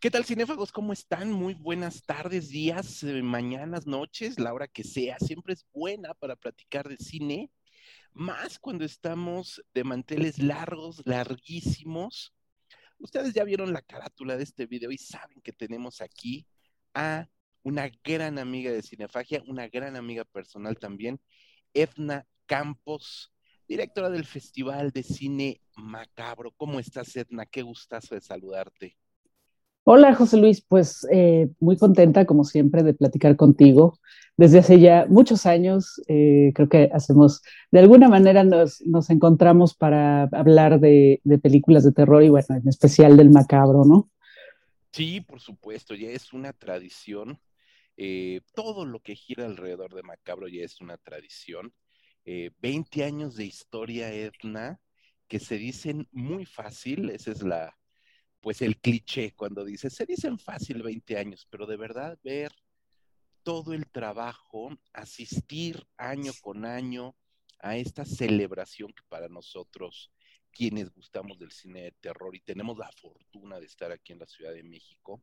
¿Qué tal, cinéfagos? ¿Cómo están? Muy buenas tardes, días, eh, mañanas, noches, la hora que sea. Siempre es buena para platicar de cine, más cuando estamos de manteles largos, larguísimos. Ustedes ya vieron la carátula de este video y saben que tenemos aquí a una gran amiga de Cinefagia, una gran amiga personal también, Edna Campos, directora del Festival de Cine Macabro. ¿Cómo estás, Edna? Qué gustazo de saludarte. Hola, José Luis. Pues eh, muy contenta, como siempre, de platicar contigo. Desde hace ya muchos años, eh, creo que hacemos, de alguna manera nos, encontramos para hablar de, películas de terror y, bueno, en especial del macabro, ¿no? Sí, por supuesto, ya es una tradición. Eh, todo lo que gira alrededor de macabro ya es una tradición. 20 años de historia, Edna, que se dicen muy fácil, esa es la, pues el cliché cuando dice, se dicen fácil 20 años, pero de verdad ver todo el trabajo, asistir año con año a esta celebración que para nosotros, quienes gustamos del cine de terror y tenemos la fortuna de estar aquí en la Ciudad de México,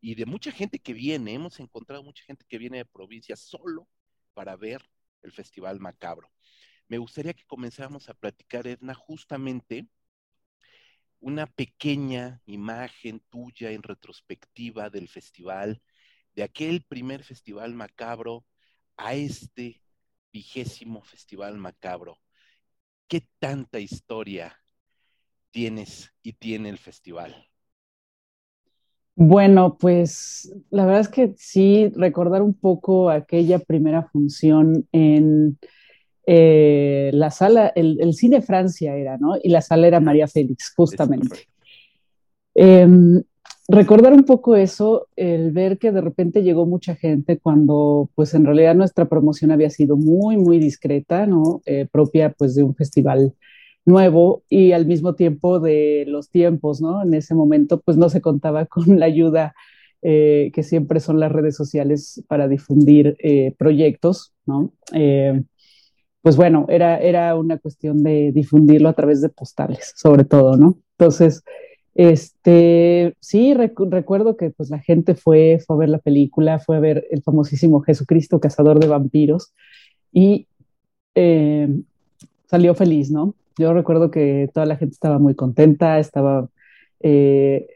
y de mucha gente que viene, hemos encontrado mucha gente que viene de provincia solo para ver el Festival Macabro. Me gustaría que comenzáramos a platicar, Edna, justamente una pequeña imagen tuya en retrospectiva del festival, de aquel primer festival macabro a este vigésimo festival macabro. ¿Qué tanta historia tienes y tiene el festival? Bueno, pues la verdad es que sí, recordar un poco aquella primera función en eh, la sala, el, cine Francia era, ¿no? Y la sala era María Félix, justamente. Em, recordar un poco eso, el ver que de repente llegó mucha gente cuando pues en realidad nuestra promoción había sido muy, muy discreta, ¿no? Eh, propia pues de un festival nuevo y al mismo tiempo de los tiempos, ¿no? En ese momento pues no se contaba con la ayuda eh, que siempre son las redes sociales para difundir proyectos, ¿no? Pues bueno, era, era una cuestión de difundirlo a través de postales, sobre todo, ¿no? Entonces, este, sí, recuerdo que pues la gente fue, fue a ver la película, fue a ver el famosísimo Jesucristo, cazador de vampiros, y eh, salió feliz, ¿no? Yo recuerdo que toda la gente estaba muy contenta, estaba, eh,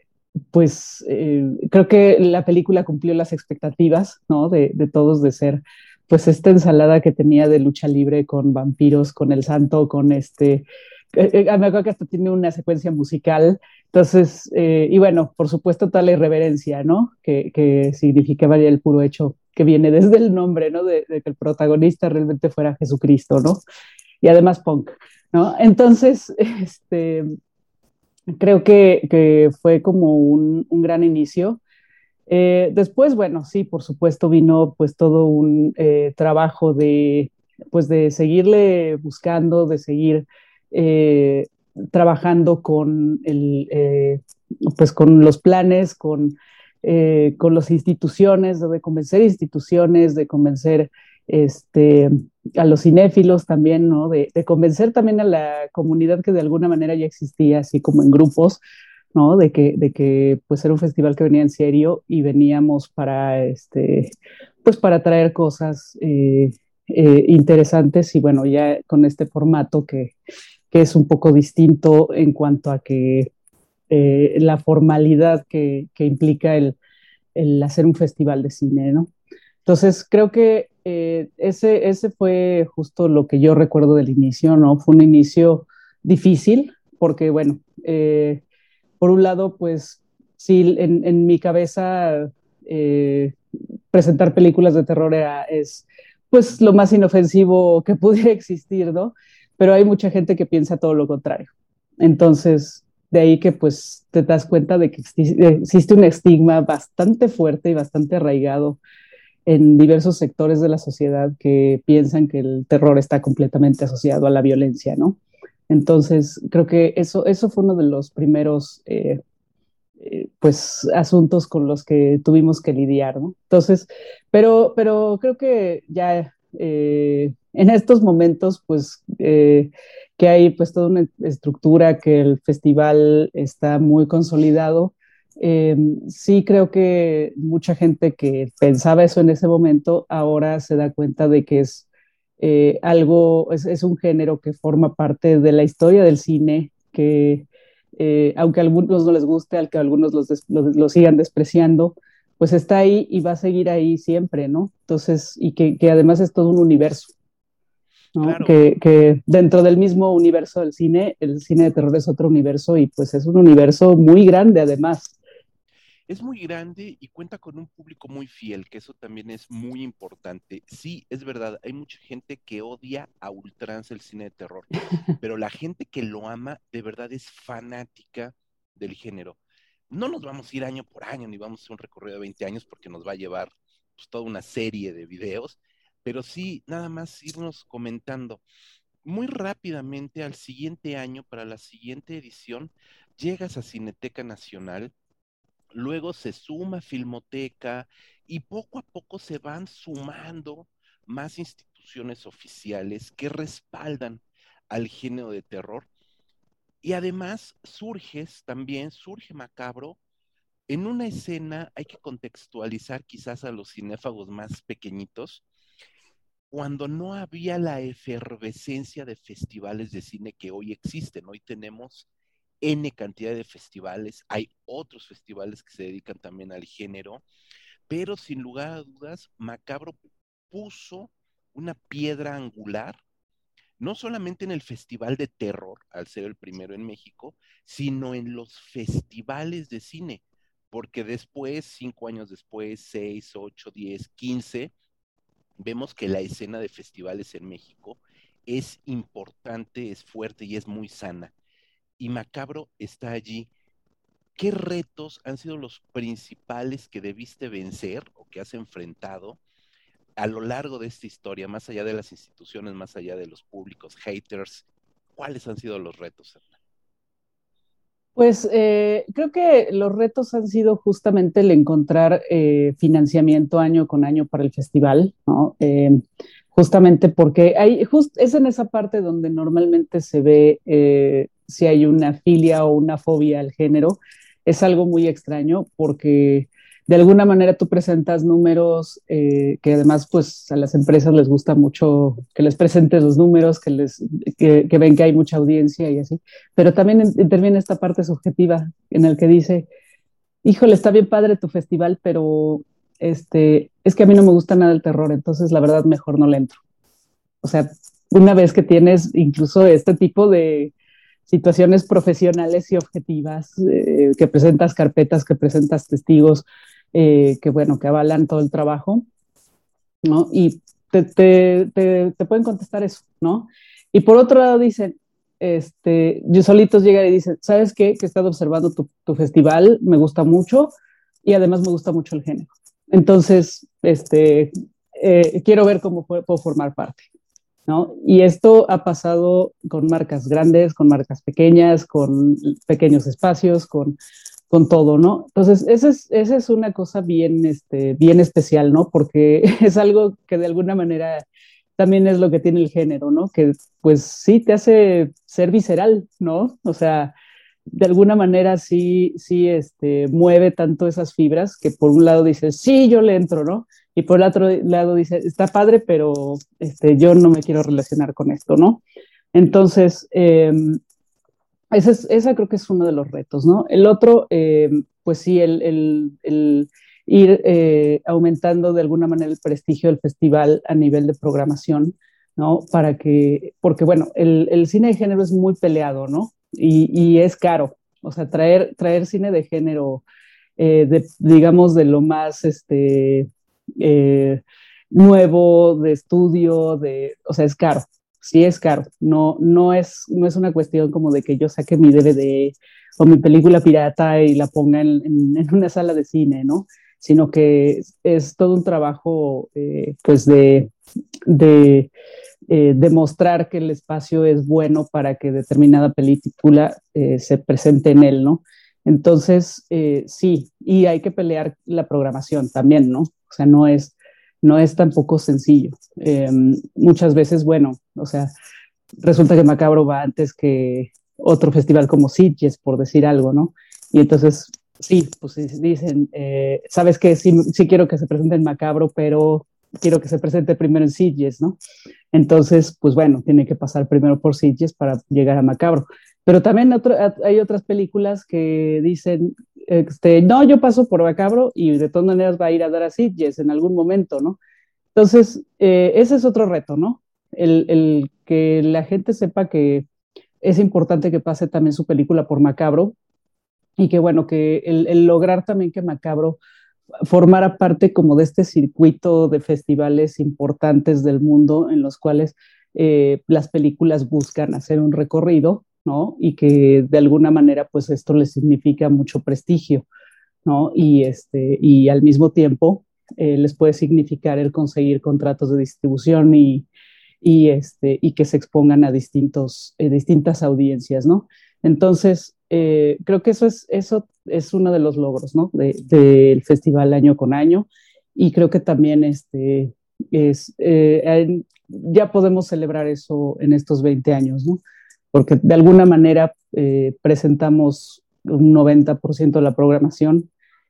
pues, eh, creo que la película cumplió las expectativas, ¿no? De, de todos de ser pues esta ensalada que tenía de lucha libre con vampiros, con el santo, con este, eh, eh, me acuerdo que hasta tiene una secuencia musical, entonces, eh, y bueno, por supuesto toda la irreverencia, ¿no? Que, que significaba ya el puro hecho que viene desde el nombre, ¿no? De, que el protagonista realmente fuera Jesucristo, ¿no? Y además punk, ¿no? Entonces, este, creo que, que fue como un, un gran inicio. Eh, después, bueno, sí, por supuesto vino pues todo un eh, trabajo de, pues de seguirle buscando, de seguir eh, trabajando con, el, pues con los planes, con, con las instituciones, de convencer instituciones, de convencer este, a los cinéfilos también, ¿no? De, de, convencer también a la comunidad que de alguna manera ya existía, así como en grupos, ¿no? De que, de que pues era un festival que venía en serio y veníamos para, este, pues para traer cosas eh, eh, interesantes y bueno, ya con este formato que, que, es un poco distinto en cuanto a que eh, la formalidad que, que implica el, el, hacer un festival de cine, ¿no? Entonces, creo que ese, ese fue justo lo que yo recuerdo del inicio, ¿no? Fue un inicio difícil porque, bueno, por un lado, pues sí, en, mi cabeza eh, presentar películas de terror es pues lo más inofensivo que pudiera existir, ¿no? Pero hay mucha gente que piensa todo lo contrario. Entonces, de ahí que pues te das cuenta de que existe un estigma bastante fuerte y bastante arraigado en diversos sectores de la sociedad que piensan que el terror está completamente asociado a la violencia, ¿no? Entonces, creo que eso, eso fue uno de los primeros eh, eh, pues, asuntos con los que tuvimos que lidiar, ¿no? Entonces, pero, pero creo que ya eh, en estos momentos, pues, que hay pues toda una estructura, que el festival está muy consolidado, sí creo que mucha gente que pensaba eso en ese momento ahora se da cuenta de que es eh, algo, es, un género que forma parte de la historia del cine, que eh, aunque a algunos no les guste, al que algunos los, los, sigan despreciando, pues está ahí y va a seguir ahí siempre, ¿no? Entonces, y que, que además es todo un universo. ¿no? Que, que, dentro del mismo universo del cine, el cine de terror es otro universo y pues es un universo muy grande además es muy grande y cuenta con un público muy fiel, que eso también es muy importante. Sí, es verdad, hay mucha gente que odia a ultranza el cine de terror, pero la gente que lo ama de verdad es fanática del género. No nos vamos a ir año por año, ni vamos a hacer un recorrido de 20 años porque nos va a llevar pues, toda una serie de videos, pero sí, nada más irnos comentando. Muy rápidamente al siguiente año, para la siguiente edición, llegas a Cineteca Nacional luego se suma Filmoteca y poco a poco se van sumando más instituciones oficiales que respaldan al género de terror. Y además surges también, surge Macabro, en una escena hay que contextualizar quizás a los cinéfagos más pequeñitos, cuando no había la efervescencia de festivales de cine que hoy existen. Hoy tenemos N cantidad de festivales, hay otros festivales que se dedican también al género, pero sin lugar a dudas, Macabro puso una piedra angular, no solamente en el Festival de Terror, al ser el primero en México, sino en los festivales de cine, porque después, cinco años después, seis, ocho, diez, quince, vemos que la escena de festivales en México es importante, es fuerte y es muy sana y Macabro está allí. ¿Qué retos han sido los principales que debiste vencer o que has enfrentado a lo largo de esta historia, más allá de las instituciones, más allá de los públicos, haters? ¿Cuáles han sido los retos, Pues eh, creo que los retos han sido justamente el encontrar eh, financiamiento año con año para el festival. Eh, justamente porque hay, es en esa parte donde normalmente se ve si hay una filia o una fobia al género. Es algo muy extraño porque de alguna manera tú presentas números eh, que además pues a las empresas les gusta mucho que les presentes los números, que, les, que, ven que hay mucha audiencia y así, pero también interviene esta parte subjetiva en el que dice, híjole, está bien padre tu festival, pero este, es que a mí no me gusta nada el terror, entonces la verdad mejor no le entro. O sea, una vez que tienes incluso este tipo de, situaciones profesionales y objetivas, eh, que presentas carpetas, que presentas testigos, eh, que bueno, que avalan todo el trabajo, ¿no? Y te, te, te, pueden contestar eso, ¿no? Y por otro lado dicen, este, yo solitos llegan y dicen, ¿sabes qué? Que he estado observando tu, tu, festival, me gusta mucho y además me gusta mucho el género. Entonces, este, eh, quiero ver cómo puedo formar parte. Y esto ha pasado con marcas grandes, con marcas pequeñas, con pequeños espacios, con, con todo, ¿no? Entonces, esa es, esa es una cosa bien, este, bien especial, ¿no? Porque es algo que de alguna manera también es lo que tiene el género, ¿no? Que pues sí te hace ser visceral, ¿no? O sea, de alguna manera sí, sí este, mueve tanto esas fibras que por un lado dices, sí, yo le entro, ¿no? Y por el otro lado dice, está padre, pero este, yo no me quiero relacionar con esto, ¿no? Entonces, eh, creo que es uno de los retos, ¿no? El otro, eh, pues sí, el, el, el ir eh, aumentando de alguna manera el prestigio del festival a nivel de programación, ¿no? Para que, porque bueno, el, el cine de género es muy peleado, ¿no? Y, es caro. O sea, traer, traer cine de género, eh, digamos, de lo más este, eh, nuevo, de estudio, de, o sea, es caro. Sí es caro. No, no, es, no es una cuestión como de que yo saque mi DVD o mi película pirata y la ponga en, una sala de cine, ¿no? Sino que es, todo un trabajo, eh, pues, de, de eh, demostrar que el espacio es bueno para que determinada película eh, se presente en él, ¿no? Entonces, eh, sí, y hay que pelear la programación también, ¿no? O sea, no es, no es tampoco sencillo. muchas veces, bueno, o sea, resulta que Macabro va antes que otro festival como Sitges, por decir algo, ¿no? Y entonces, Sí, pues dicen, sabes que sí, sí, quiero que se presente en Macabro, pero quiero que se presente primero en Sitges, ¿no? Entonces, pues bueno, tiene que pasar primero por Sitges para llegar a Macabro. Pero también hay otras películas que dicen, este, no, yo paso por Macabro y de todas maneras va a ir a dar a Sitges en algún momento, ¿no? Entonces, eh, ese es otro reto, ¿no? El, el, que la gente sepa que es importante que pase también su película por Macabro y que bueno, que el, lograr también que Macabro formara parte como de este circuito de festivales importantes del mundo en los cuales eh, las películas buscan hacer un recorrido, ¿no? Y que de alguna manera pues esto les significa mucho prestigio, ¿no? Y, este, y al mismo tiempo eh, les puede significar el conseguir contratos de distribución y, y, este, y que se expongan a distintos, eh, distintas audiencias, ¿no? Entonces, eh, creo que eso es, eso es uno de los logros, ¿no? Del festival año con año. Y creo que también este, es, eh, ya podemos celebrar eso en estos 20 años, ¿no? Porque de alguna manera eh, presentamos un 90% de la programación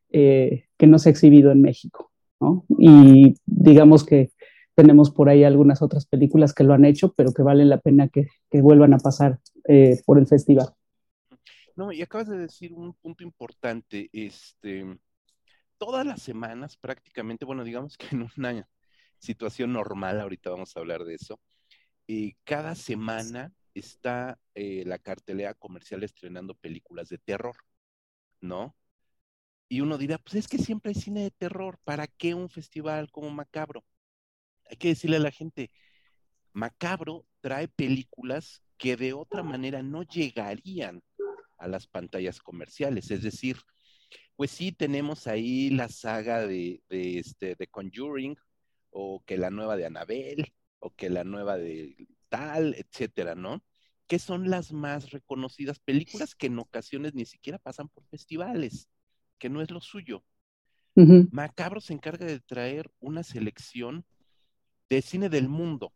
que no se ha exhibido en México, ¿no? Y digamos que tenemos por ahí algunas otras películas que lo han hecho, pero que vale la pena que, que vuelvan a pasar por el festival. No, y acabas de decir un punto importante. Este, todas las semanas prácticamente, bueno, digamos que en una situación normal, ahorita vamos a hablar de eso, y cada semana está eh, la cartelera comercial estrenando películas de terror, ¿no? Y uno dirá, pues es que siempre hay cine de terror, ¿para qué un festival como Macabro? Hay que decirle a la gente, Macabro trae películas que de otra manera no llegarían a las pantallas comerciales. Es decir, pues sí tenemos ahí la saga de, este, de Conjuring, o que la nueva de Annabelle, o que la nueva de tal, etcétera, ¿no? Que son las más reconocidas películas que en ocasiones ni siquiera pasan por festivales, que no es lo suyo. Macabro se encarga de traer una selección de cine del mundo.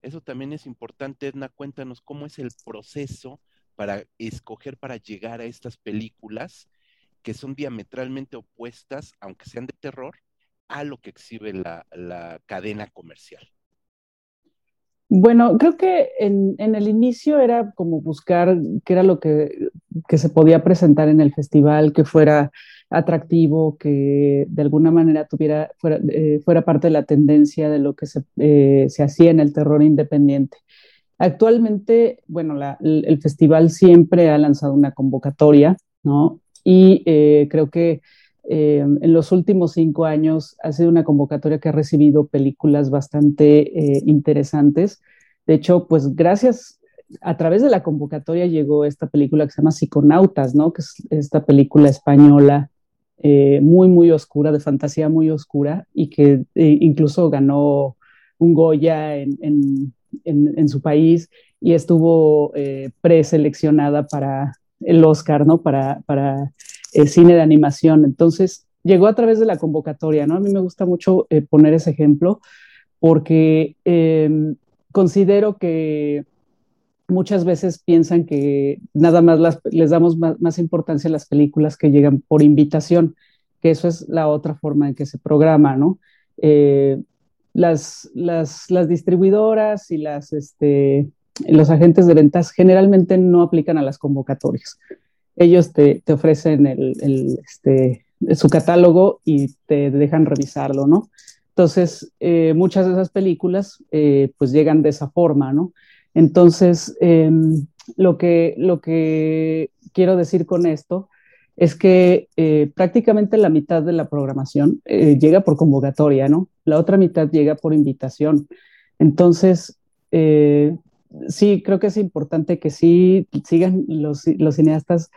Eso también es importante, Edna, cuéntanos cómo es el proceso para escoger, para llegar a estas películas que son diametralmente opuestas, aunque sean de terror, a lo que exhibe la, cadena comercial? Bueno, creo que en, el inicio era como buscar qué era lo que, se podía presentar en el festival, que fuera atractivo, que de alguna manera tuviera, fuera, eh, fuera parte de la tendencia de lo que se, eh, se hacía en el terror independiente. Actualmente, bueno, el, festival siempre ha lanzado una convocatoria, ¿no? Y eh, creo que eh, en los últimos cinco años ha sido una convocatoria que ha recibido películas bastante eh, interesantes. De hecho, pues gracias, a través de la convocatoria llegó esta película que se llama Psiconautas, ¿no? Que es esta película española muy, muy oscura, de fantasía muy oscura, y que incluso ganó un Goya en en, su país y estuvo eh, preseleccionada para el Oscar, ¿no? Para, para el cine de animación. Entonces, llegó a través de la convocatoria, ¿no? A mí me gusta mucho eh, poner ese ejemplo porque em, considero que muchas veces piensan que nada más les damos más, importancia a las películas que llegan por invitación, que eso es la otra forma en que se programa, ¿no? Eh, las, las, distribuidoras y las, este, los agentes de ventas generalmente no aplican a las convocatorias. Ellos te, te ofrecen el, el, este, su catálogo y te dejan revisarlo, ¿no? Entonces, eh, muchas de esas películas eh, pues llegan de esa forma, ¿no? Entonces, em, lo, que, lo que quiero decir con esto es que eh, prácticamente la mitad de la programación eh, llega por convocatoria, ¿no? La otra mitad llega por invitación. Entonces, eh, sí, creo que es importante que sí sigan los, los cineastas,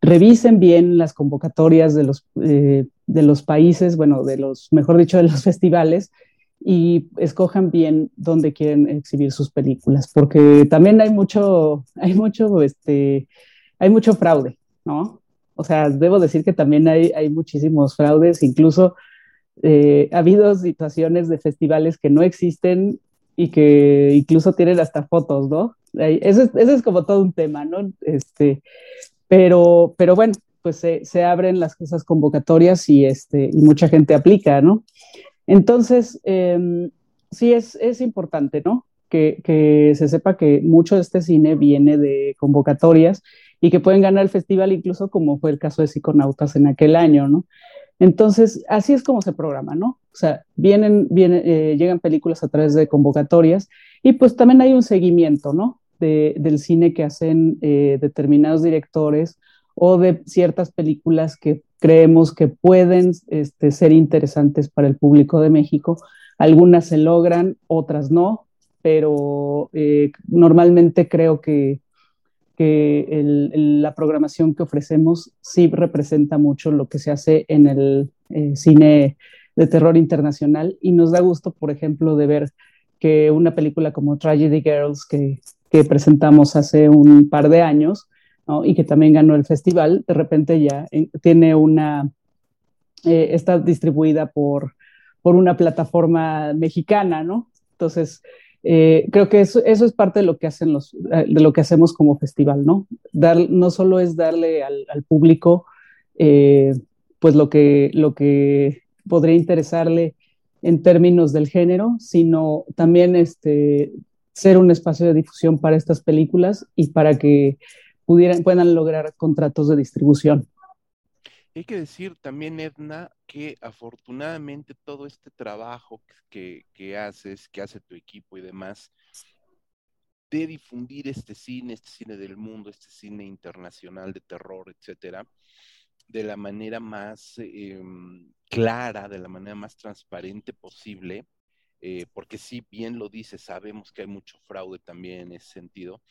revisen bien las convocatorias de los, de los países, bueno, de los, mejor dicho, de los festivales, y escojan bien dónde quieren exhibir sus películas, porque también hay mucho, hay mucho, este, hay mucho fraude, ¿no? O sea, debo decir que también hay, hay muchísimos fraudes, incluso eh, ha habido situaciones de festivales que no existen y que incluso tienen hasta fotos, ¿no? Ese, es como todo un tema, ¿no? Este, pero, pero bueno, pues se, abren las, esas convocatorias y, este, y mucha gente aplica, ¿no? Entonces, em, sí es, es importante, ¿no? Que, que, se sepa que mucho de este cine viene de convocatorias y que pueden ganar el festival incluso como fue el caso de Psiconautas en aquel año, ¿no? Entonces, así es como se programa, ¿no? O sea, vienen, vienen eh, llegan películas a través de convocatorias y pues también hay un seguimiento, ¿no? De, del cine que hacen eh, determinados directores o de ciertas películas que creemos que pueden este, ser interesantes para el público de México. Algunas se logran, otras no, pero eh, normalmente creo que que la programación que ofrecemos sí representa mucho lo que se hace en el eh, cine de terror internacional y nos da gusto, por ejemplo, de ver que una película como Tragedy Girls que, que presentamos hace un par de años y que también ganó el festival, de repente ya eh, tiene una, eh, está distribuida por, por una plataforma mexicana, ¿no? Entonces, eh, creo que eso, eso, es parte de lo que hacen los, eh, de lo que hacemos como festival, ¿no? Dar, no solo es darle al, público eh, pues lo que, lo que podría interesarle en términos del género, sino también este, ser un espacio de difusión para estas películas y para que pudieran, puedan lograr contratos de distribución. Hay que decir también, Edna, que afortunadamente todo este trabajo que, que, haces, que hace tu equipo y demás, de difundir este cine, este cine del mundo, este cine internacional de terror, etcétera, de la manera más em, clara, de la manera más transparente posible, eh, porque si bien lo dice, sabemos que hay mucho fraude también en ese sentido,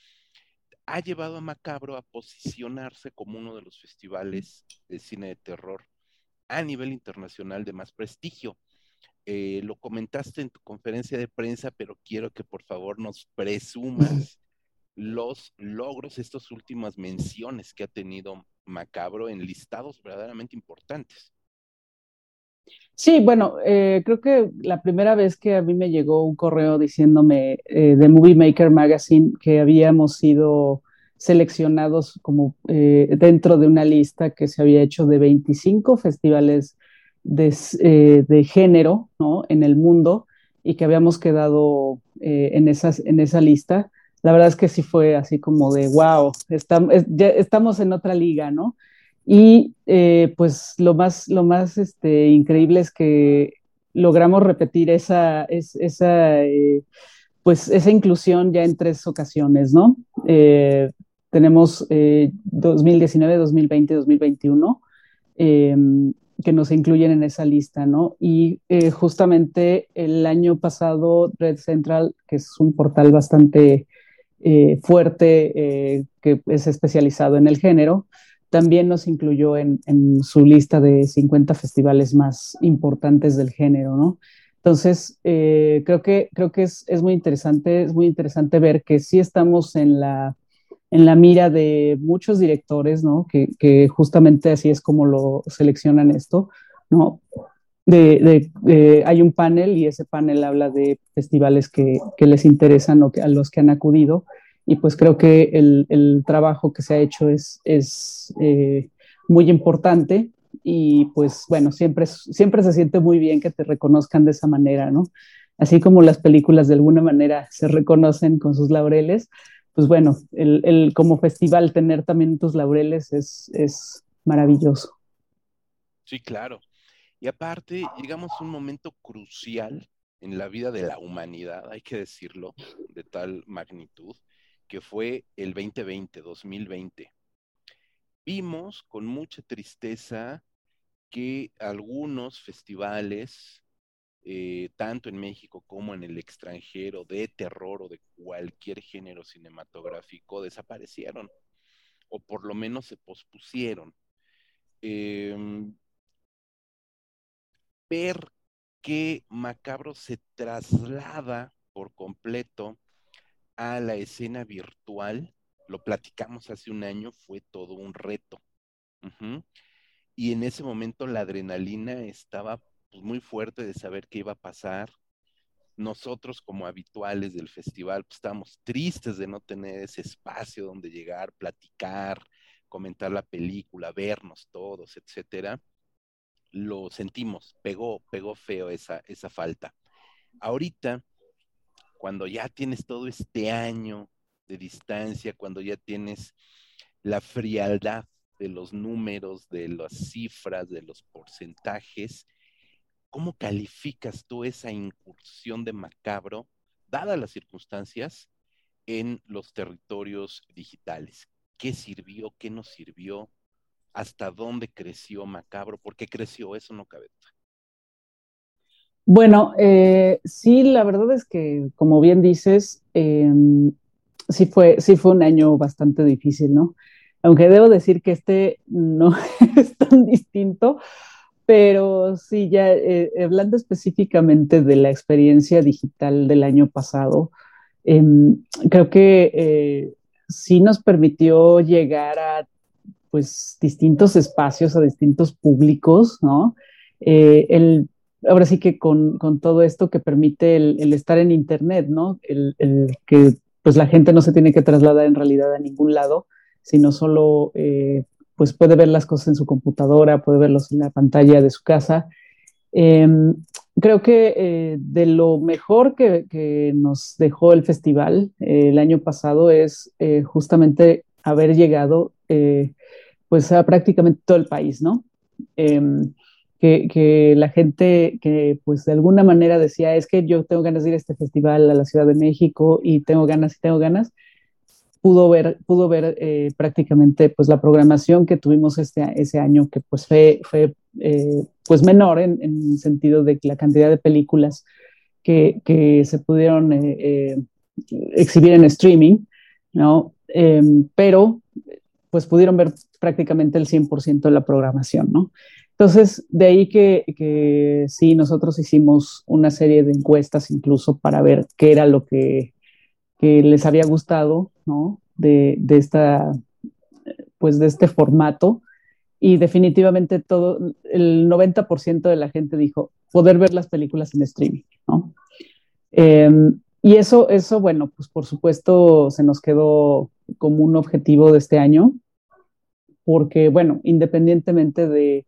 ha llevado a Macabro a posicionarse como uno de los festivales de cine de terror a nivel internacional de más prestigio. Eh, lo comentaste en tu conferencia de prensa, pero quiero que por favor nos presumas los logros, estas últimas menciones que ha tenido Macabro en listados verdaderamente importantes. Sí, bueno, eh, creo que la primera vez que a mí me llegó un correo diciéndome eh, de Movie Maker Magazine que habíamos sido seleccionados como eh, dentro de una lista que se había hecho de 25 festivales de, género ¿no? en el mundo y que habíamos quedado en, esas, en esa lista. La verdad es que sí fue así como de, wow, estamos en otra liga, ¿no? Y eh, pues lo más, lo más este, increíble es que logramos repetir esa, esa, eh, pues esa inclusión ya en tres ocasiones, ¿no? Eh, tenemos 2019, 2020, 2021 que nos incluyen en esa lista, ¿no? Y justamente el año pasado Red Central, que es un portal bastante fuerte que es especializado en el género, también nos incluyó en, su lista de 50 festivales más importantes del género, ¿no? Entonces, eh, creo que, creo que es, muy interesante, es muy interesante ver que sí estamos en la, en la mira de muchos directores, ¿no? Que, justamente así es como lo seleccionan esto, ¿no? De, hay un panel y ese panel habla de festivales que, les interesan o a los que han acudido y pues creo que el, el trabajo que se ha hecho es, es eh, muy importante y pues bueno, siempre, siempre se siente muy bien que te reconozcan de esa manera, ¿no? Así como las películas de alguna manera se reconocen con sus laureles, pues bueno, el, el como festival tener también tus laureles es, es maravilloso. Sí, claro. Y aparte, llegamos a un momento crucial en la vida de la humanidad, hay que decirlo, de tal magnitud, que fue el 2020, 2020. Vimos con mucha tristeza que algunos festivales, eh, tanto en México como en el extranjero, de terror o de cualquier género cinematográfico, desaparecieron o por lo menos se pospusieron. Em, ver que Macabro se traslada por completo a la escena virtual, lo platicamos hace un año, fue todo un reto. Y en ese momento la adrenalina estaba pues, muy fuerte de saber qué iba a pasar. Nosotros como habituales del festival pues, estábamos tristes de no tener ese espacio donde llegar, platicar, comentar la película, vernos todos, etcétera, lo sentimos, pegó, pegó feo esa, esa falta. Ahorita, cuando ya tienes todo este año de distancia, cuando ya tienes la frialdad de los números, de las cifras, de los porcentajes, ¿cómo calificas tú esa incursión de macabro, dadas las circunstancias, en los territorios digitales? ¿Qué sirvió? ¿Qué nos sirvió? ¿Hasta dónde creció macabro? ¿Por qué creció? Eso no cabe. Bueno, eh, sí, la verdad es que, como bien dices, em, sí, fue, sí fue un año bastante difícil, ¿no? Aunque debo decir que este no es tan distinto, pero sí, ya eh, hablando específicamente de la experiencia digital del año pasado, em, creo que eh, sí nos permitió llegar a pues distintos espacios, a distintos públicos, ¿no? el ahora sí que con, todo esto que permite el, estar en Internet, ¿no? El, que pues la gente no se tiene que trasladar en realidad a ningún lado, sino solo eh, pues puede ver las cosas en su computadora, puede verlos en la pantalla de su casa. Em, creo que eh, de lo mejor que, nos dejó el festival eh, el año pasado es justamente haber llegado pues a prácticamente todo el país, ¿no? Que, la gente que pues de alguna manera decía, es que yo tengo ganas de ir a este festival a la Ciudad de México y tengo ganas y tengo ganas, pudo ver, pudo ver eh, prácticamente pues la programación que tuvimos este, ese año, que pues fue, fue eh, pues menor en, el sentido de la cantidad de películas que, que se pudieron eh, exhibir en streaming, ¿no? Em, pero pues pudieron ver prácticamente el 100% de la programación, ¿no? Entonces, de ahí que, sí, nosotros hicimos una serie de encuestas incluso para ver qué era lo que, les había gustado, ¿no? De, esta, pues de este formato. Y definitivamente todo, el 90% de la gente dijo poder ver las películas en streaming, ¿no? Em, y eso, eso, bueno, pues por supuesto se nos quedó como un objetivo de este año, porque, bueno, independientemente de,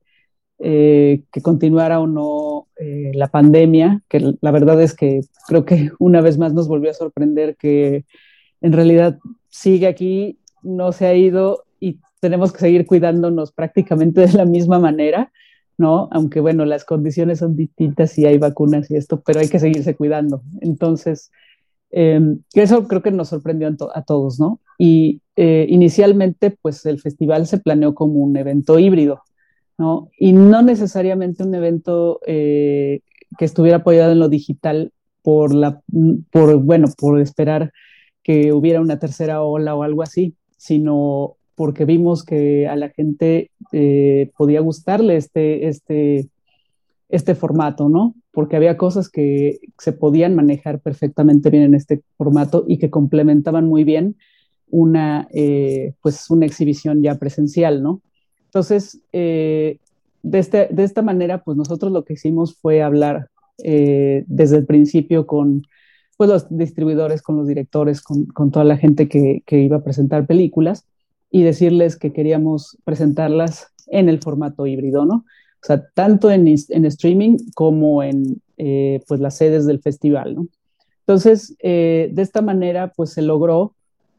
eh, que continuara o no eh, la pandemia, que la verdad es que creo que una vez más nos volvió a sorprender que en realidad sigue aquí, no se ha ido y tenemos que seguir cuidándonos prácticamente de la misma manera, ¿no? Aunque bueno, las condiciones son distintas y hay vacunas y esto, pero hay que seguirse cuidando. Entonces, em, eso creo que nos sorprendió a, todos, ¿no? Y eh, inicialmente, pues el festival se planeó como un evento híbrido, ¿no? Y no necesariamente un evento eh, que estuviera apoyado en lo digital por la, por, bueno, por esperar que hubiera una tercera ola o algo así, sino porque vimos que a la gente eh, podía gustarle este, este, este formato, ¿no? Porque había cosas que se podían manejar perfectamente bien en este formato y que complementaban muy bien una, eh, pues una exhibición ya presencial, ¿no? Entonces, eh, de, este, de, esta manera, pues nosotros lo que hicimos fue hablar eh, desde el principio con pues, los distribuidores, con los directores, con, toda la gente que, iba a presentar películas y decirles que queríamos presentarlas en el formato híbrido, ¿no? O sea, tanto en, en streaming como en eh, pues las sedes del festival, ¿no? Entonces, de esta manera, pues se logró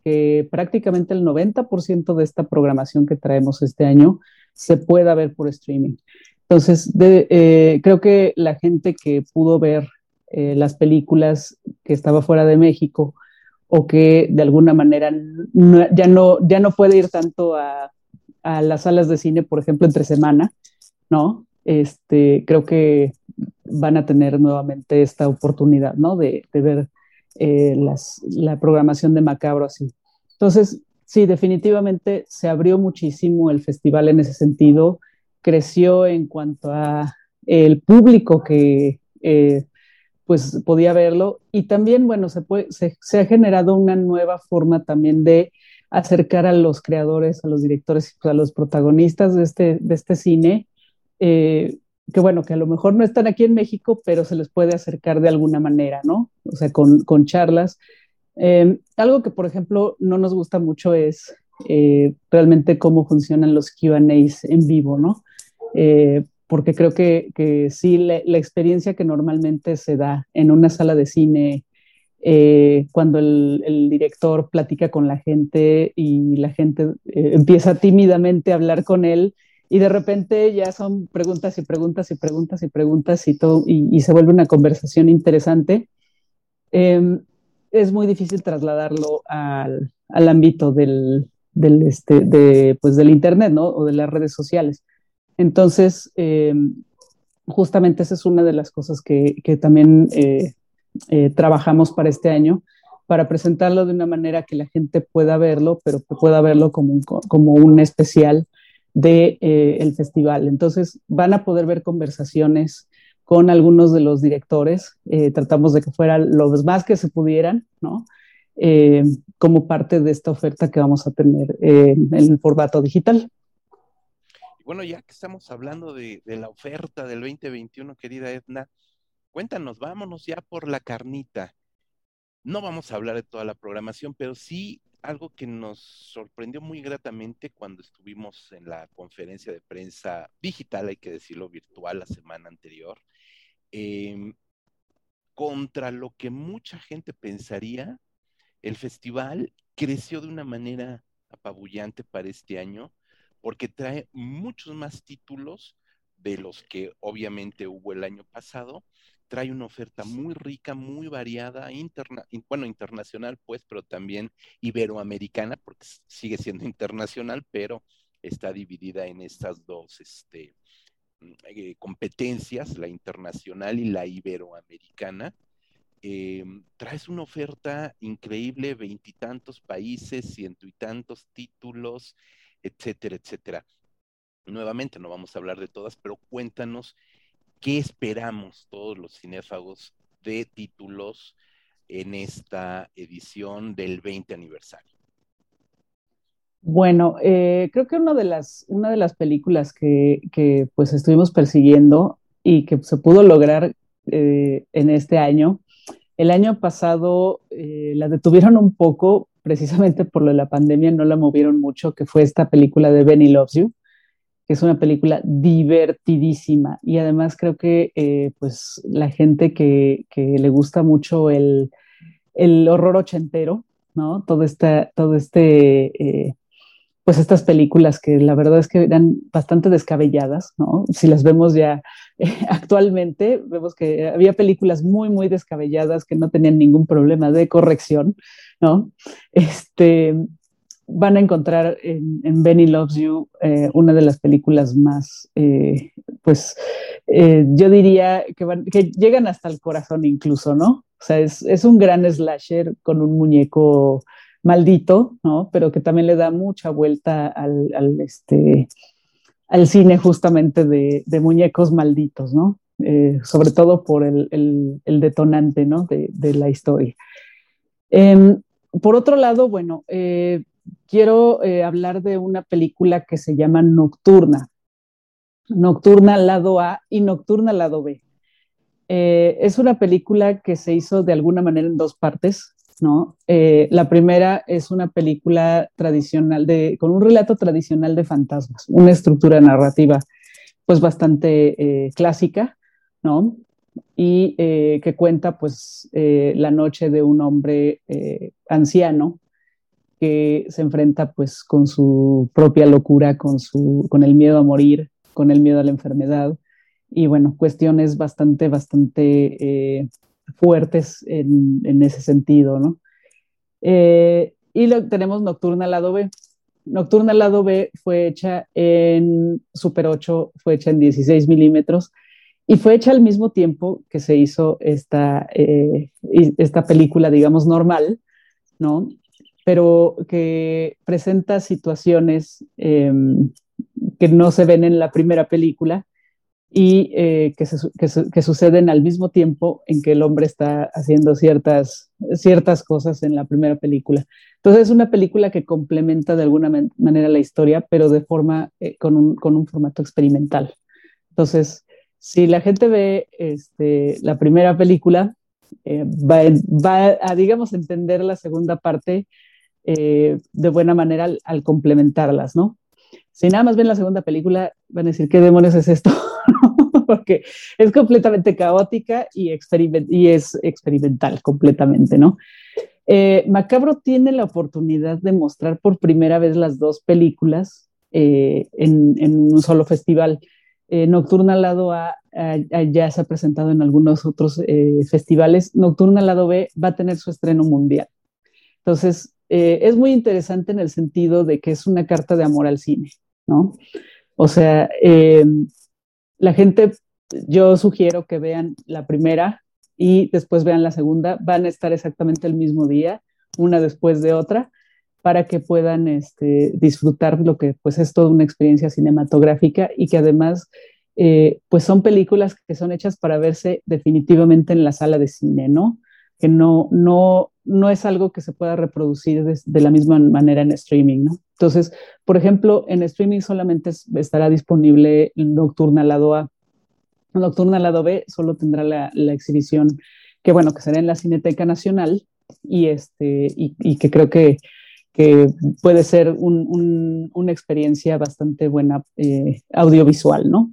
que prácticamente el 90% de esta programación que traemos este año se pueda ver por streaming. Entonces, eh, creo que la gente que pudo ver eh, las películas que estaba fuera de México o que de alguna manera ya, no, ya no puede ir tanto a, a, las salas de cine, por ejemplo, entre semana, ¿no? Este, creo que van a tener nuevamente esta oportunidad, ¿no? De, de ver eh, la programación de Macabro así. Entonces, sí, definitivamente se abrió muchísimo el festival en ese sentido, creció en cuanto a el público que eh, pues podía verlo. Y también, bueno, se, se, ha generado una nueva forma también de acercar a los creadores, a los directores, a los protagonistas de este, de este cine, eh, que bueno, que a lo mejor no están aquí en México, pero se les puede acercar de alguna manera, ¿no? O sea, con, con charlas. Em, algo que, por ejemplo, no nos gusta mucho es eh, realmente cómo funcionan los QAs en vivo, ¿no? Eh, porque creo que, que sí, la, experiencia que normalmente se da en una sala de cine, eh, cuando el, el, director platica con la gente y la gente empieza tímidamente a hablar con él, y de repente ya son preguntas y preguntas y preguntas y preguntas y todo, y, y se vuelve una conversación interesante. Eh, es muy difícil trasladarlo al, al ámbito del, del, este, de, pues, del Internet, ¿no? O de las redes sociales. Entonces, eh, justamente esa es una de las cosas que, que también eh, eh, trabajamos para este año, para presentarlo de una manera que la gente pueda verlo, pero que pueda verlo como un, como un especial del de, el festival. Entonces, van a poder ver conversaciones con algunos de los directores. Eh, tratamos de que fueran los más que se pudieran, ¿no? Eh, como parte de esta oferta que vamos a tener eh, en el formato digital. Bueno, ya que estamos hablando de, de, la oferta del 2021, querida Edna, cuéntanos, vámonos ya por la carnita. No vamos a hablar de toda la programación, pero sí algo que nos sorprendió muy gratamente cuando estuvimos en la conferencia de prensa digital, hay que decirlo, virtual la semana anterior, eh, contra lo que mucha gente pensaría, el festival creció de una manera apabullante para este año porque trae muchos más títulos de los que obviamente hubo el año pasado. Trae una oferta muy rica, muy variada, interna bueno, internacional pues, pero también iberoamericana, porque sigue siendo internacional, pero está dividida en estas dos este, eh, competencias, la internacional y la iberoamericana, eh, traes una oferta increíble, veintitantos países, ciento y tantos títulos, etcétera, etcétera. Nuevamente, no vamos a hablar de todas, pero cuéntanos qué esperamos todos los cinéfagos de títulos en esta edición del 20 aniversario. Bueno, eh, creo que una de las, una de las películas que, que, pues estuvimos persiguiendo y que se pudo lograr eh, en este año, el año pasado eh, la detuvieron un poco, precisamente por lo de la pandemia, no la movieron mucho, que fue esta película de Benny Loves You, es una película divertidísima y además creo que eh, pues la gente que, que, le gusta mucho el, el horror ochentero, ¿no? Todo, esta, todo este eh, pues estas películas que la verdad es que eran bastante descabelladas, ¿no? Si las vemos ya eh, actualmente, vemos que había películas muy, muy descabelladas que no tenían ningún problema de corrección, ¿no? Este, van a encontrar en, en Benny Loves You eh, una de las películas más, eh, pues, eh, yo diría que, van, que, llegan hasta el corazón incluso, ¿no? O sea, es, un gran slasher con un muñeco maldito, ¿no? Pero que también le da mucha vuelta al, este, cine justamente de, muñecos malditos, ¿no? Sobre todo por el, detonante, ¿no? De, la historia. Eh, por otro lado, bueno, quiero eh, hablar de una película que se llama Nocturna. Nocturna lado A y Nocturna lado B. Eh, es una película que se hizo de alguna manera en dos partes. ¿no? Eh, la primera es una película tradicional de, con un relato tradicional de fantasmas, una estructura narrativa pues bastante eh, clásica, ¿no? Y que cuenta pues la noche de un hombre anciano que se enfrenta pues con su propia locura, con, su, con el miedo a morir, con el miedo a la enfermedad y bueno, cuestiones bastante, bastante fuertes en, en ese sentido, ¿no? Eh, y lo, tenemos Nocturna lado B. Nocturna lado B fue hecha en Super 8, fue hecha en 16 milímetros y fue hecha al mismo tiempo que se hizo esta, eh, esta película, digamos, normal, ¿no? Pero que presenta situaciones eh, que no se ven en la primera película y eh, que, se, que, que, suceden al mismo tiempo en que el hombre está haciendo ciertas, ciertas cosas en la primera película. Entonces es una película que complementa de alguna man manera la historia, pero de forma, eh, con, un, con, un, formato experimental. Entonces, si la gente ve este, la primera película, eh, va, va, a, digamos, entender la segunda parte eh, de buena manera al, complementarlas, ¿no? Si nada más ven la segunda película, van a decir, ¿qué demonios es esto? Porque es completamente caótica y, es experimental completamente, ¿no? Eh, Macabro tiene la oportunidad de mostrar por primera vez las dos películas eh, en, un solo festival. Nocturna Lado A, ya se ha presentado en algunos otros festivales. Nocturna Lado B va a tener su estreno mundial. Entonces, eh, es muy interesante en el sentido de que es una carta de amor al cine, ¿no? O sea, eh, la gente, yo sugiero que vean la primera y después vean la segunda, van a estar exactamente el mismo día, una después de otra, para que puedan este, disfrutar lo que pues es toda una experiencia cinematográfica y que además eh, pues son películas que son hechas para verse definitivamente en la sala de cine, ¿no? Que no, no, no es algo que se pueda reproducir de, la misma manera en streaming, ¿no? Entonces, por ejemplo, en streaming solamente estará disponible Nocturna lado A. Nocturna lado B solo tendrá la, exhibición que, bueno, que será en la Cineteca Nacional y, este, y, que creo que, que puede ser una experiencia bastante buena eh, audiovisual, ¿no?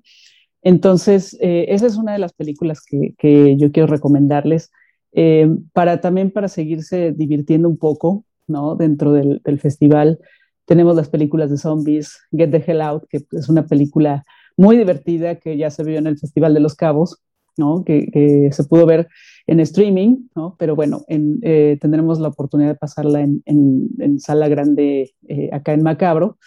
Entonces, eh, esa es una de las películas que, que yo quiero recomendarles. Eh, para también para seguirse divirtiendo un poco, ¿no? Dentro del, festival tenemos las películas de zombies, Get the Hell Out, que es una película muy divertida que ya se vio en el Festival de los Cabos, ¿no? Que, se pudo ver en streaming, ¿no? Pero bueno, eh, tendremos la oportunidad de pasarla en, sala grande eh, acá en Macabro.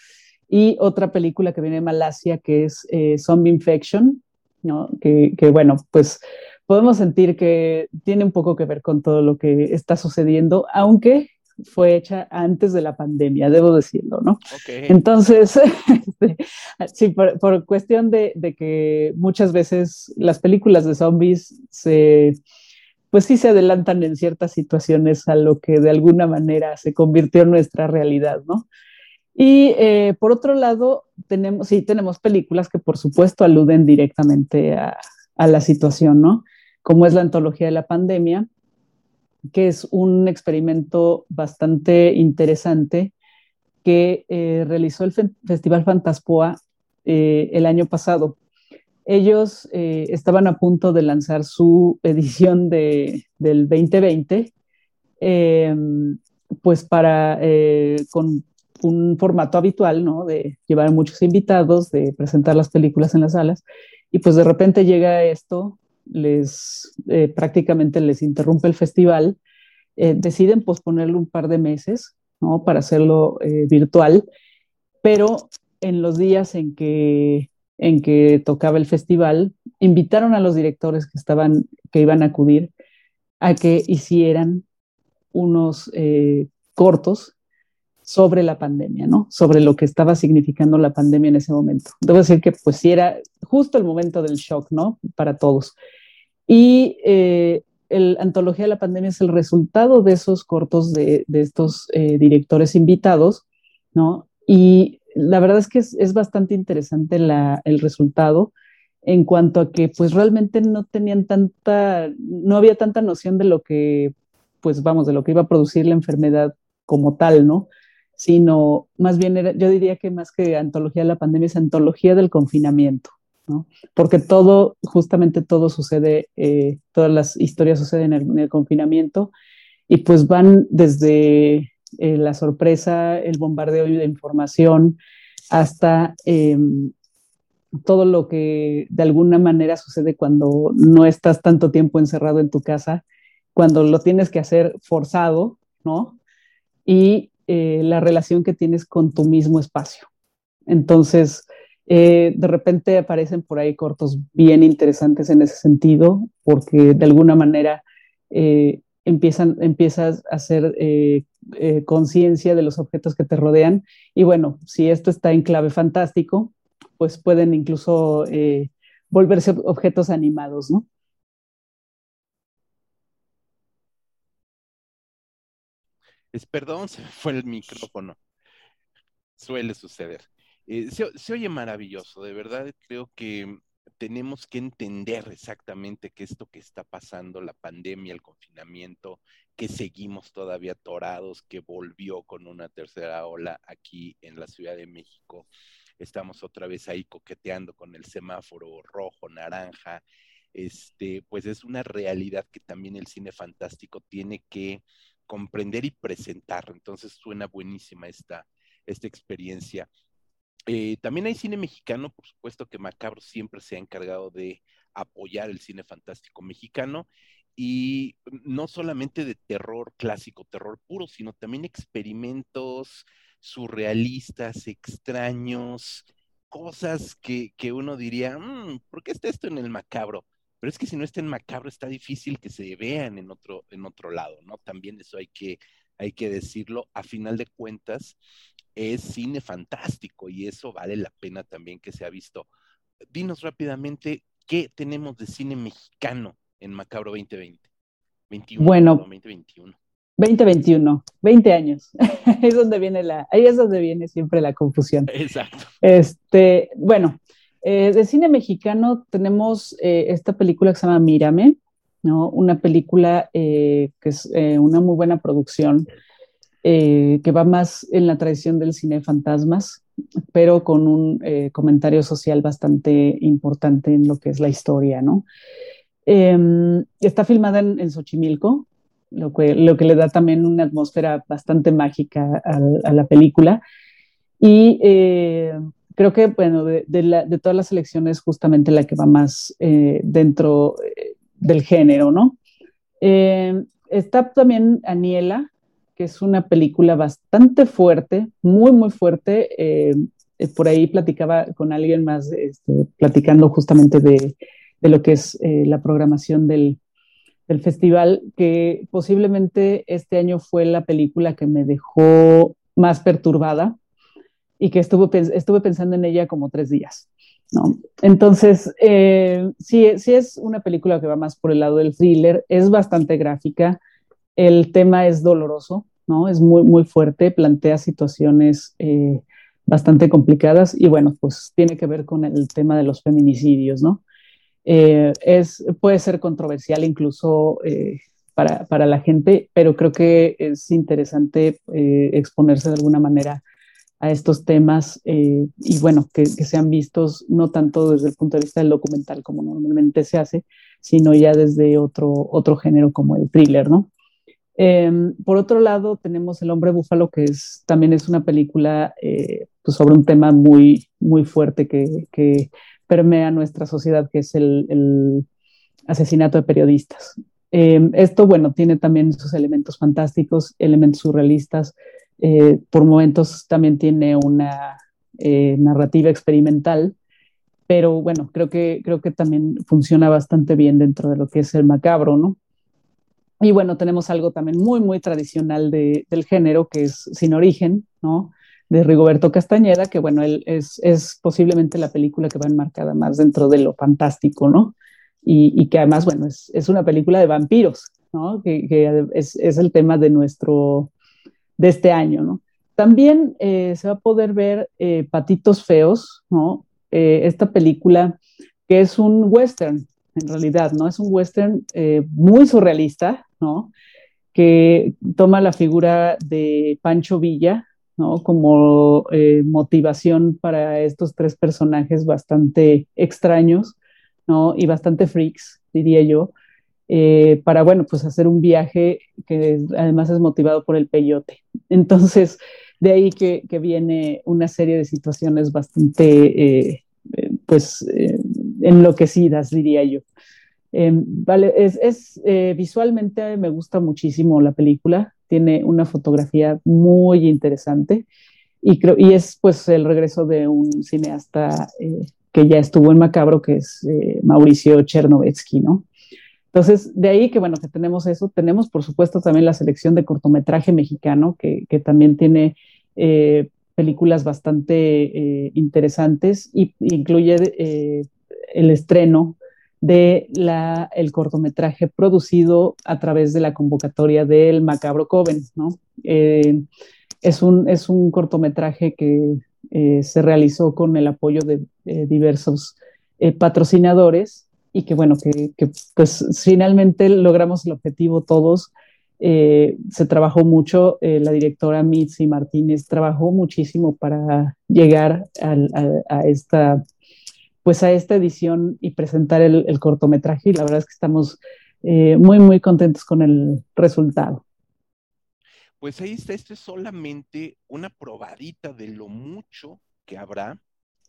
Y otra película que viene de Malasia, que es Zombie Infection, ¿no? Que, que bueno, pues podemos sentir que tiene un poco que ver con todo lo que está sucediendo, aunque fue hecha antes de la pandemia, debo decirlo, ¿no? Entonces, este, sí, por, cuestión de, que muchas veces las películas de zombies se, pues sí se adelantan en ciertas situaciones a lo que de alguna manera se convirtió en nuestra realidad, ¿no? Y eh, por otro lado, tenemos, sí, tenemos películas que por supuesto aluden directamente a, a la situación, ¿no? Como es la antología de la pandemia, que es un experimento bastante interesante que eh, realizó el Festival Fantaspoa eh, el año pasado. Ellos eh, estaban a punto de lanzar su edición de, del 2020, em, pues para, con un formato habitual, ¿no? De llevar muchos invitados, de presentar las películas en las salas, y pues de repente llega esto les eh, prácticamente les interrumpe el festival, eh, deciden posponerlo un par de meses ¿no? para hacerlo eh, virtual, pero en los días en que, en que tocaba el festival, invitaron a los directores que, estaban, que iban a acudir a que hicieran unos cortos sobre la pandemia, ¿no? Sobre lo que estaba significando la pandemia en ese momento. Debo decir que pues sí era justo el momento del shock, ¿no? Para todos. Y eh, el Antología de la Pandemia es el resultado de esos cortos de, de estos eh, directores invitados, ¿no? Y la verdad es que es, es bastante interesante la, el resultado en cuanto a que pues realmente no tenían tanta, no había tanta noción de lo que, pues vamos, de lo que iba a producir la enfermedad como tal, ¿no? Sino más bien era, yo diría que más que antología de la pandemia es antología del confinamiento, porque todo, justamente todo sucede, eh, todas las historias suceden en el, confinamiento y pues van desde eh, la sorpresa, el bombardeo de información, hasta em, todo lo que de alguna manera sucede cuando no estás tanto tiempo encerrado en tu casa, cuando lo tienes que hacer forzado, ¿no? Y eh, la relación que tienes con tu mismo espacio. Entonces, eh, de repente aparecen por ahí cortos bien interesantes en ese sentido, porque de alguna manera eh, empiezan, empiezas a hacer conciencia de los objetos que te rodean. Y bueno, si esto está en clave fantástico, pues pueden incluso volverse objetos animados, ¿no? Perdón, se fue el micrófono. Suele suceder. Eh, se, oye maravilloso, de verdad creo que tenemos que entender exactamente que esto que está pasando, la pandemia, el confinamiento, que seguimos todavía atorados, que volvió con una tercera ola aquí en la Ciudad de México. Estamos otra vez ahí coqueteando con el semáforo rojo, naranja. Este, pues es una realidad que también el cine fantástico tiene que comprender y presentar. Entonces suena buenísima esta, esta experiencia. Eh, también hay cine mexicano, por supuesto que Macabro siempre se ha encargado de apoyar el cine fantástico mexicano y no solamente de terror clásico, terror puro, sino también experimentos surrealistas, extraños, cosas que, uno diría, mm, ¿por qué está esto en el macabro? Pero es que si no está en macabro, está difícil que se vean en otro, en otro lado, ¿no? También eso hay que, hay que decirlo. A final de cuentas, es cine fantástico y eso vale la pena también que se ha visto. Dinos rápidamente, ¿qué tenemos de cine mexicano en Macabro 2020? 21, bueno, 2021. 2021, 20 años. es donde viene la, ahí es donde viene siempre la confusión. Exacto. Este, bueno, eh, de cine mexicano tenemos eh, esta película que se llama Mírame, ¿no? Una película eh, que es una muy buena producción que va más en la tradición del cine de fantasmas, pero con un comentario social bastante importante en lo que es la historia, ¿no? Em, está filmada en, Xochimilco, lo que, lo que le da también una atmósfera bastante mágica a, la película. Y creo que, bueno, de, todas las elecciones, justamente la que va más dentro del género, ¿no? está también Aniela, que es una película bastante fuerte, muy, muy fuerte. Eh, eh, por ahí platicaba con alguien más, este, platicando justamente de, lo que es eh, la programación del, festival, que posiblemente este año fue la película que me dejó más perturbada y que estuve, estuve pensando en ella como tres días. ¿no? Entonces, sí, sí es una película que va más por el lado del thriller, es bastante gráfica, el tema es doloroso, ¿no? Es muy, muy fuerte, plantea situaciones eh, bastante complicadas y bueno, pues tiene que ver con el tema de los feminicidios, ¿no? Eh, es, puede ser controversial incluso eh, para, para, la gente, pero creo que es interesante exponerse de alguna manera a estos temas y bueno, que, que, sean vistos no tanto desde el punto de vista del documental como normalmente se hace, sino ya desde otro, otro género como el thriller, ¿no? Em, por otro lado, tenemos El hombre búfalo, que es, también es una película eh, pues sobre un tema muy, muy fuerte que, que, permea nuestra sociedad, que es el, asesinato de periodistas. Em, esto, bueno, tiene también sus elementos fantásticos, elementos surrealistas. Eh, por momentos también tiene una eh, narrativa experimental, pero bueno, creo que, creo que también funciona bastante bien dentro de lo que es el macabro, ¿no? Y bueno, tenemos algo también muy, muy tradicional de, del género, que es Sin Origen, ¿no? De Rigoberto Castañeda, que bueno, él es, es posiblemente la película que va enmarcada más dentro de lo fantástico, ¿no? Y, que además, bueno, es, es, una película de vampiros, ¿no? Que, que es, es, el tema de nuestro, de este año, ¿no? También eh, se va a poder ver eh, Patitos Feos, ¿no? Eh, esta película que es un western, en realidad, ¿no? Es un western muy surrealista, ¿no? Que toma la figura de Pancho Villa, ¿no? Como motivación para estos tres personajes bastante extraños, ¿no? Y bastante freaks, diría yo, eh, para, bueno, pues hacer un viaje que además es motivado por el peyote. Entonces, de ahí que, viene una serie de situaciones bastante, eh, pues, enloquecidas, diría yo. Em, vale, es, eh, visualmente me gusta muchísimo la película, tiene una fotografía muy interesante y, creo, y es pues el regreso de un cineasta eh, que ya estuvo en Macabro, que es eh, Mauricio Chernovetsky, ¿no? Entonces, de ahí que bueno, que tenemos eso, tenemos por supuesto también la selección de cortometraje mexicano, que, también tiene películas bastante interesantes y incluye el estreno de el cortometraje producido a través de la convocatoria del Macabro Coven. Eh, es, un, es un cortometraje que eh, se realizó con el apoyo de diversos eh, patrocinadores y que bueno, que, pues finalmente logramos el objetivo todos. Eh, se trabajó mucho, eh, la directora Mitzi Martínez trabajó muchísimo para llegar a, esta pues a esta edición y presentar el, cortometraje y la verdad es que estamos muy muy contentos con el resultado. Pues ahí está, esto es solamente una probadita de lo mucho que habrá,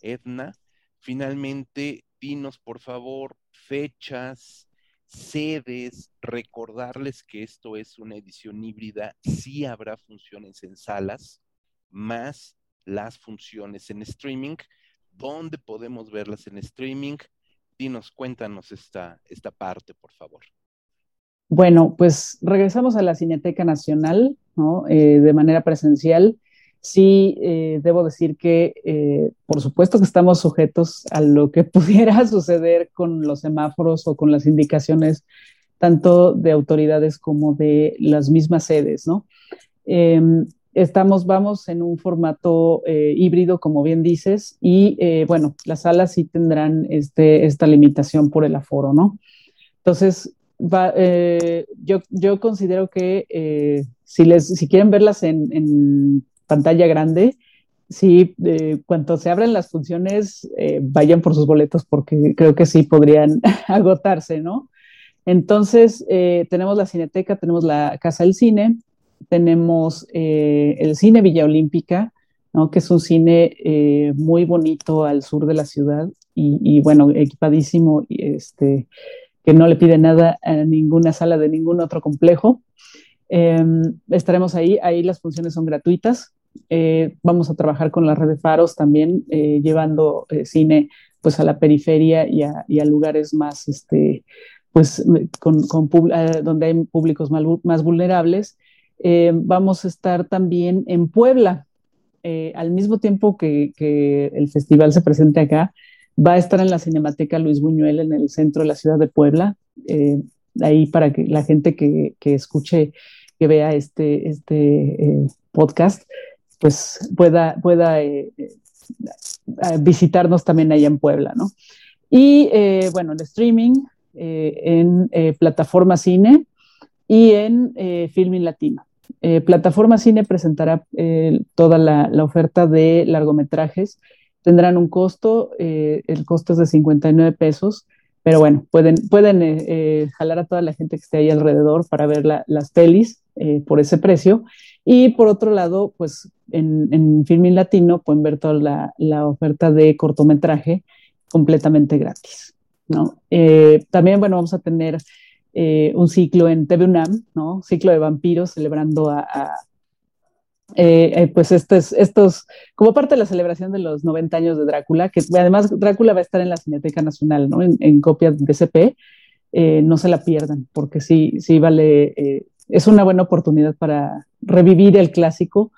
Edna. Finalmente, dinos por favor fechas, sedes, recordarles que esto es una edición híbrida, sí habrá funciones en salas, más las funciones en streaming. ¿Dónde podemos verlas en streaming? Dinos, cuéntanos esta, esta parte, por favor. Bueno, pues regresamos a la Cineteca Nacional, ¿no? Eh, de manera presencial. Sí, eh, debo decir que, eh, por supuesto que estamos sujetos a lo que pudiera suceder con los semáforos o con las indicaciones tanto de autoridades como de las mismas sedes, ¿no? Em, estamos, vamos en un formato híbrido, como bien dices, y bueno, las salas sí tendrán este, esta limitación por el aforo, ¿no? Entonces, eh, yo, yo considero que eh, si, les, si quieren verlas en, pantalla grande, sí, eh, cuando se abren las funciones, vayan por sus boletos porque creo que sí podrían agotarse, ¿no? Entonces, tenemos la Cineteca, tenemos la Casa del Cine, tenemos el Cine Villa Olímpica, ¿no? que es un cine muy bonito al sur de la ciudad y, y bueno, equipadísimo. Y este, que no le pide nada a ninguna sala de ningún otro complejo. Em, estaremos ahí, ahí las funciones son gratuitas. Eh, vamos a trabajar con la red de faros también, eh, llevando eh, cine pues a la periferia y a, lugares más, este, pues, con, con donde hay públicos más, vulnerables. vamos a estar también en Puebla, al mismo tiempo que, que, el festival se presente acá, Va a estar en la Cinemateca Luis Buñuel en el centro de la ciudad de Puebla, ahí para que la gente que, escuche, que vea este, este podcast, pues pueda, pueda eh, visitarnos también allá en Puebla, ¿no? Y bueno, el streaming en plataforma cine y en Filming Latino. plataforma cine presentará toda la, oferta de largometrajes tendrán un costo, eh, el costo es de 59 pesos, pero bueno, pueden, pueden eh, eh, jalar a toda la gente que esté ahí alrededor para ver las pelis por ese precio. Y por otro lado, pues en, en Filmin Latino pueden ver toda la, la oferta de cortometraje completamente gratis. ¿no? también, bueno, vamos a tener un ciclo en TV UNAM, ¿no? Ciclo de vampiros, celebrando a, eh, eh, pues estos, estos, como parte de la celebración de los 90 años de Drácula, que además Drácula va a estar en la Cineteca Nacional, ¿no? En, en copia de CP, eh, no se la pierdan, porque sí, sí vale, es una buena oportunidad para revivir el clásico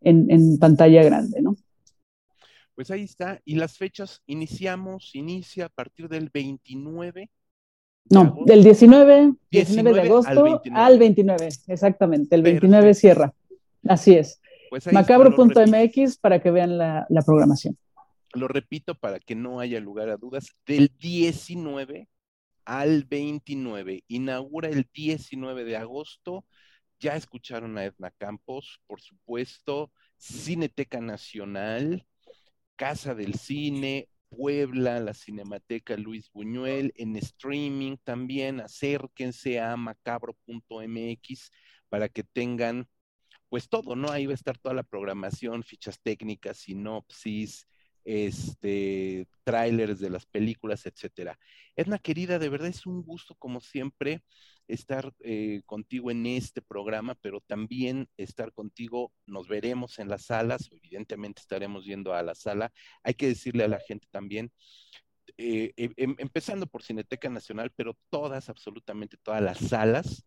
en, en, pantalla grande, ¿no? Pues ahí está, y las fechas iniciamos, inicia a partir del 29 no, del 19, 19, de agosto al 29. exactamente. El 29 cierra. Así es. Pues Macabro.mx para que vean la, programación. Lo repito para que no haya lugar a dudas. Del 19 al 29. Inaugura el 19 de agosto. Ya escucharon a Edna Campos, por supuesto. Cineteca Nacional, Casa del Cine, Puebla, la Cinemateca Luis Buñuel, en streaming también. Acérquense a macabro.mx para que tengan pues todo, ¿no? Ahí va a estar toda la programación, fichas técnicas, sinopsis, este, trailers de las películas, etcétera. Edna querida, de verdad es un gusto, como siempre, estar eh, contigo en este programa, pero también estar contigo, nos veremos en las salas, evidentemente estaremos yendo a la sala. Hay que decirle a la gente también, eh, em, empezando por Cineteca Nacional, pero todas, absolutamente todas las salas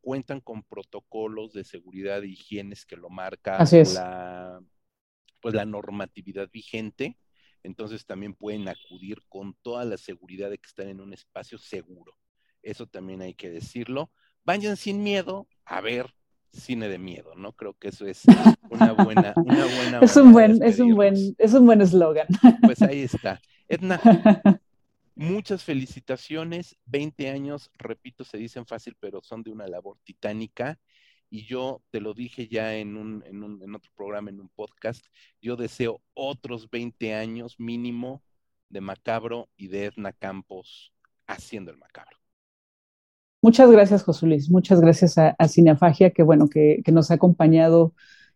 cuentan con protocolos de seguridad e higienes que lo marca la, pues, la normatividad vigente. Entonces también pueden acudir con toda la seguridad de que están en un espacio seguro. Eso también hay que decirlo. Vayan sin miedo a ver cine de miedo, ¿no? Creo que eso es una buena, una buena. es un buen, es un buen, es un buen eslogan. Pues ahí está. Edna, Muchas felicitaciones, 20 años, repito, se dicen fácil, pero son de una labor titánica. Y yo te lo dije ya en, un, en, un, en otro programa, en un podcast, yo deseo otros 20 años mínimo de Macabro y de Edna Campos haciendo el Macabro. Muchas gracias, José Luis. Muchas gracias a, a Cinefagia, que bueno, que, que nos ha acompañado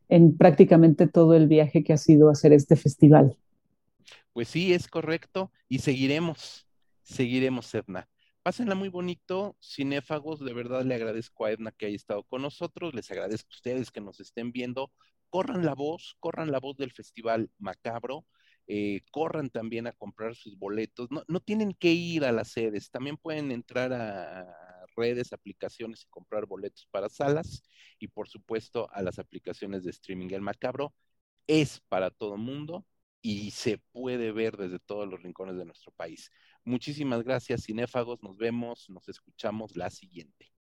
en prácticamente todo el viaje que ha sido hacer este festival. Pues sí, es correcto. Y seguiremos seguiremos, Edna. Pásenla muy bonito, cinéfagos, de verdad le agradezco a Edna que haya estado con nosotros, les agradezco a ustedes que nos estén viendo, corran la voz, corran la voz del Festival Macabro, eh, corran también a comprar sus boletos, no, no, tienen que ir a las sedes, también pueden entrar a redes, aplicaciones y comprar boletos para salas y por supuesto a las aplicaciones de streaming. El Macabro es para todo mundo y se puede ver desde todos los rincones de nuestro país. Muchísimas gracias, cinéfagos. Nos vemos, nos escuchamos la siguiente.